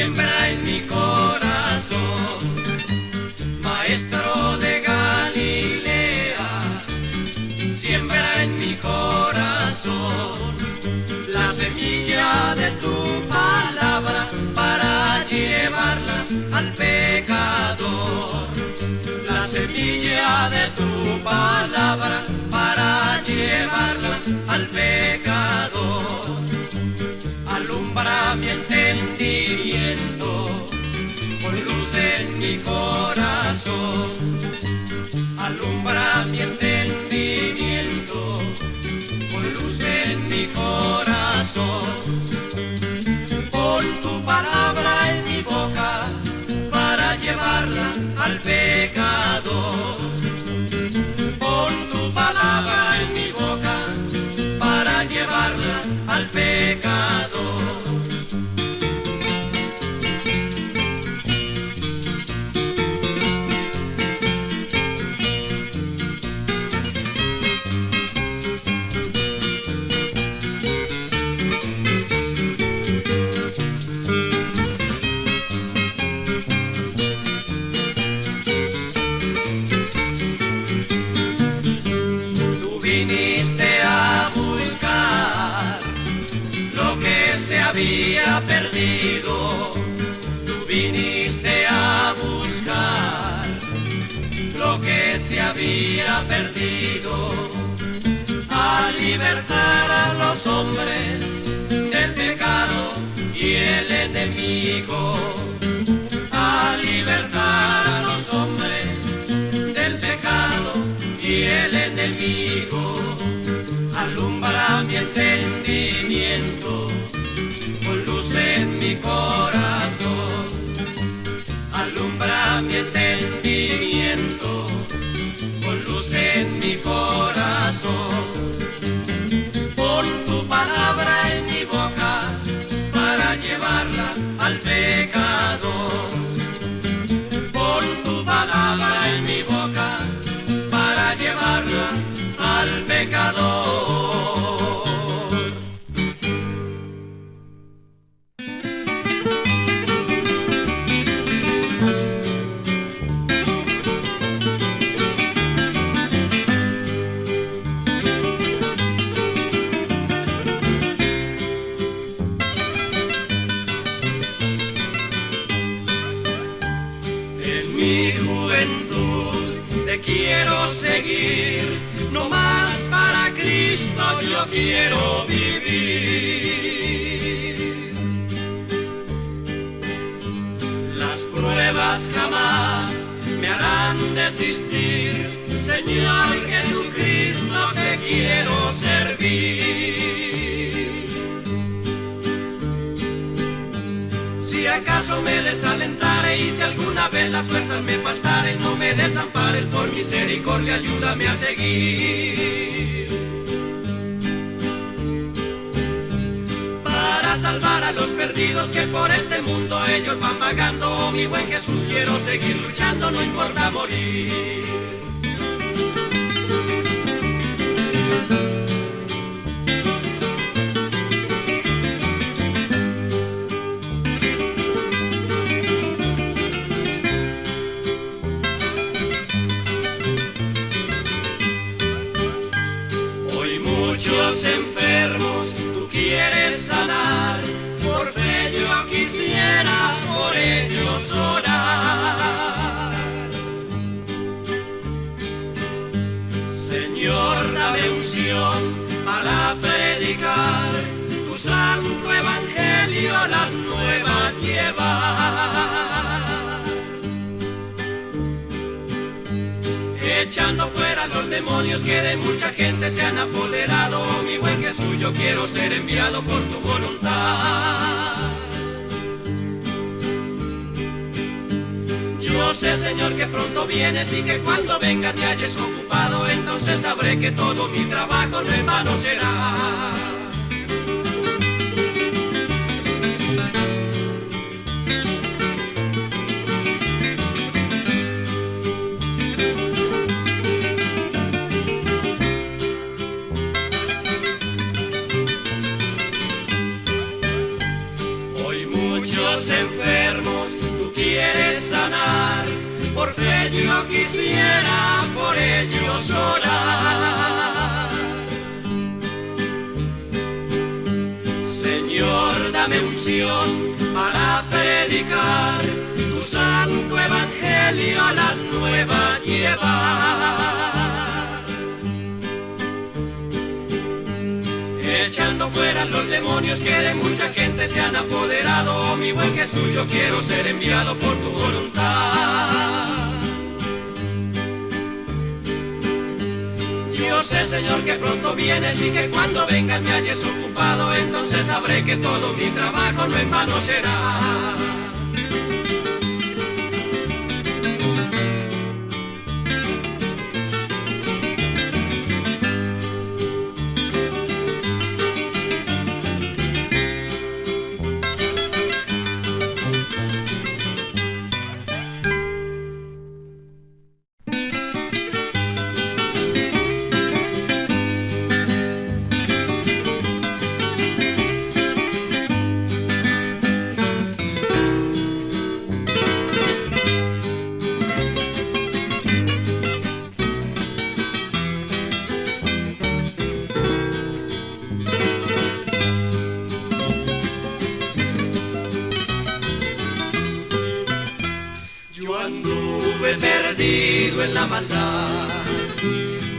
en mi corazón. Maestro de Galilea, siembra en mi corazón la semilla de tu palabra para llevarla al pecador. La semilla de tu palabra para llevarla al pecador. Llevarla al pecador. Tú viniste había perdido. Tú viniste a buscar lo que se había perdido. A libertar a los hombres del pecado y el enemigo. A libertar a los hombres del pecado y el enemigo. Alumbra mi entendimiento juventud te quiero seguir, no más para Cristo yo quiero vivir. Las pruebas jamás me harán desistir, Señor Jesucristo te quiero servir. Si acaso me si vez las fuerzas me faltaren, no me desampares por misericordia, ayúdame a seguir. Para salvar a los perdidos que por este mundo ellos van vagando, oh mi buen Jesús, quiero seguir luchando, no importa morir. Evangelio, las nuevas llevar. echando fuera los demonios que de mucha gente se han apoderado. Mi buen Jesús, yo quiero ser enviado por tu voluntad. Yo sé, Señor, que pronto vienes y que cuando vengas me halles ocupado, entonces sabré que todo mi trabajo no en vano será. Dame unción para predicar tu santo evangelio a las nuevas llevar. Echando fuera los demonios que de mucha gente se han apoderado, mi buen Jesús, yo quiero ser enviado por tu voluntad. Sé, Señor, que pronto vienes y que cuando vengas me hayas ocupado, entonces sabré que todo mi trabajo no en vano será. Anduve perdido en la maldad,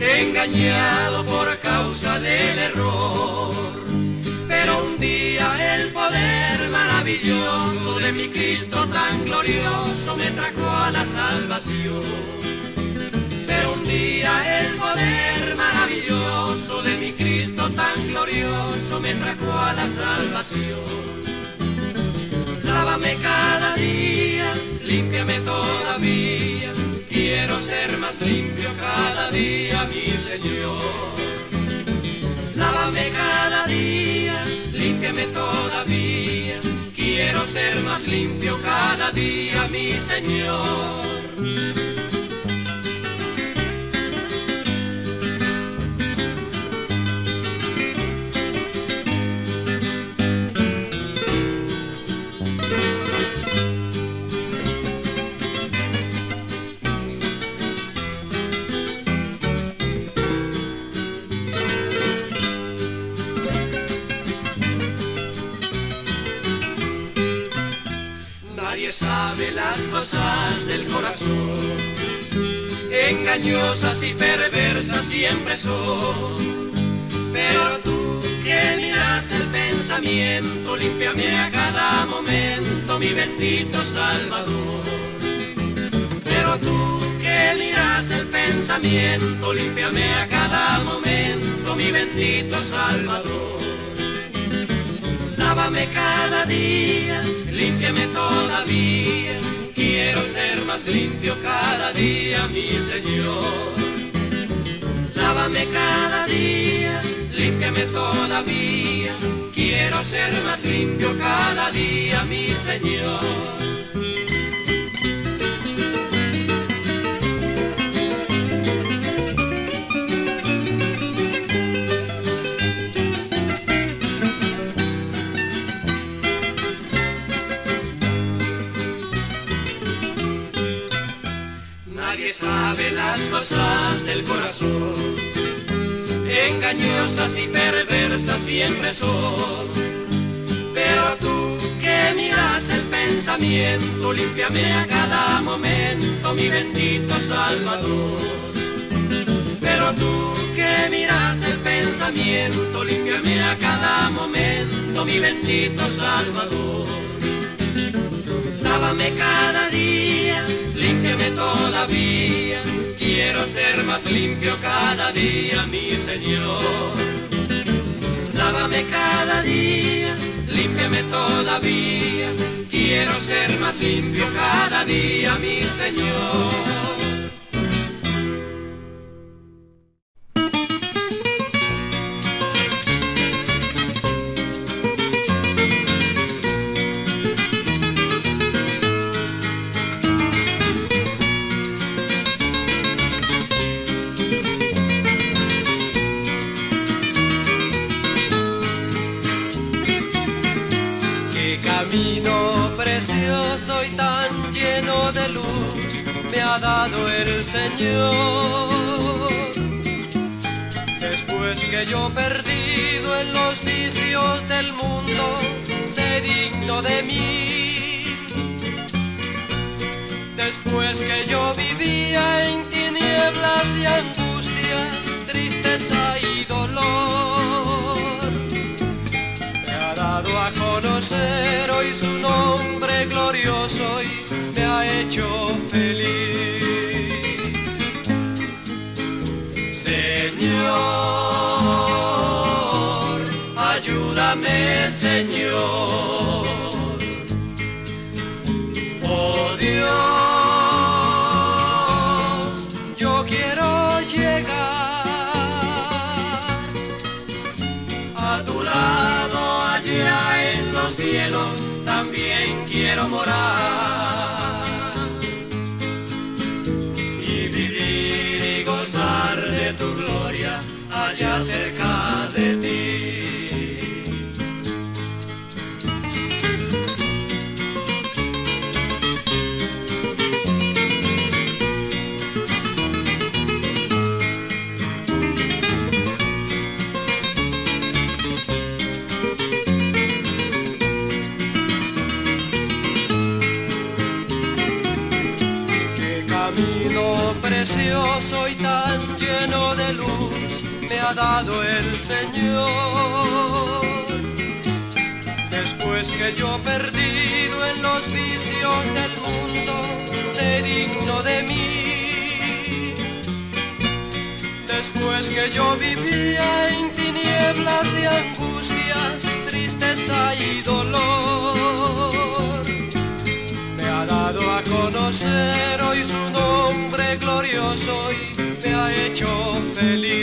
engañado por causa del error. Pero un día el poder maravilloso de mi Cristo tan glorioso me trajo a la salvación. Pero un día el poder maravilloso de mi Cristo tan glorioso me trajo a la salvación. Lávame cada día, límpiame limpio cada día, mi Señor. Lávame cada día, límpiame todavía. Quiero ser más limpio cada día, mi Señor. Engañosas y perversas siempre son. Pero tú que miras el pensamiento, límpiame a cada momento, mi bendito Salvador. Pero tú que miras el pensamiento, límpiame a cada momento, mi bendito Salvador. Lávame cada día, límpiame todavía. Quiero ser más limpio cada día, mi Señor. Lávame cada día, límpiame todavía. Quiero ser más limpio cada día, mi Señor. Sabe las cosas del corazón, engañosas y perversas siempre son. Pero tú que miras el pensamiento, límpiame a cada momento, mi bendito Salvador. Pero tú que miras el pensamiento, límpiame a cada momento, mi bendito Salvador. Lávame cada día, límpiame todavía. Quiero ser más limpio cada día, mi Señor. Lávame cada día, límpiame todavía. Quiero ser más limpio cada día, mi Señor. Camino precioso y tan lleno de luz me ha dado el Señor. Después que yo perdido en los vicios del mundo, sé digno de mí. Después que yo vivía en tinieblas y angustias, tristeza y dolor, conocer hoy su nombre glorioso y me ha hecho feliz. Señor, ayúdame, Señor. Quiero morar y vivir y gozar de tu gloria allá cerca de ti. Dado el Señor. Después que yo perdido en los vicios del mundo, sé digno de mí. Después que yo vivía en tinieblas y angustias, tristeza y dolor me ha dado a conocer hoy su nombre glorioso y me ha hecho feliz.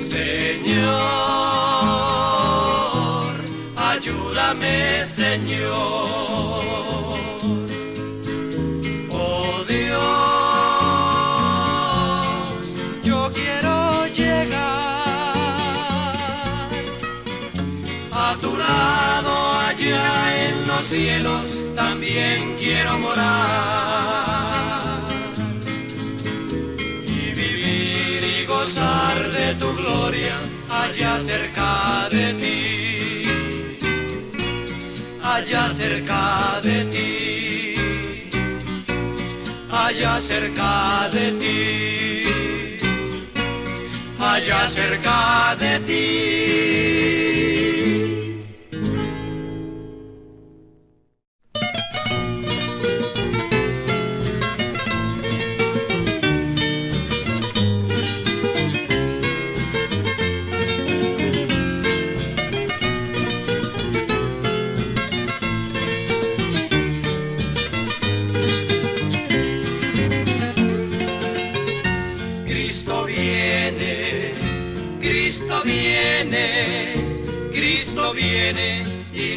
Señor, ayúdame, Señor. Oh Dios, yo quiero llegar a tu lado allá en los cielos también quiero morar gozar de tu gloria allá cerca de ti. Allá cerca de ti. Allá cerca de ti. Allá cerca de ti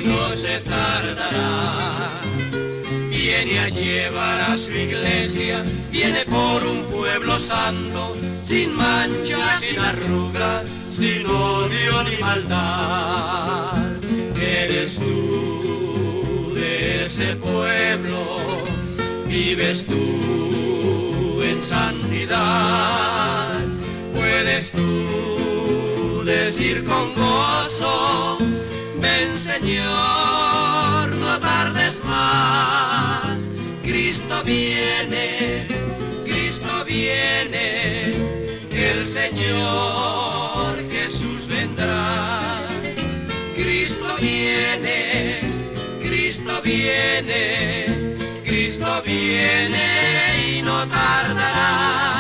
no se tardará. Viene a llevar a su iglesia, viene por un pueblo santo, sin mancha, sin arruga, sin odio ni maldad. Eres tú de ese pueblo, vives tú en santidad. Puedes tú decir con gozo, Señor, no tardes más. Cristo viene, Cristo viene, el Señor Jesús vendrá. Cristo viene, Cristo viene, Cristo viene y no tardará.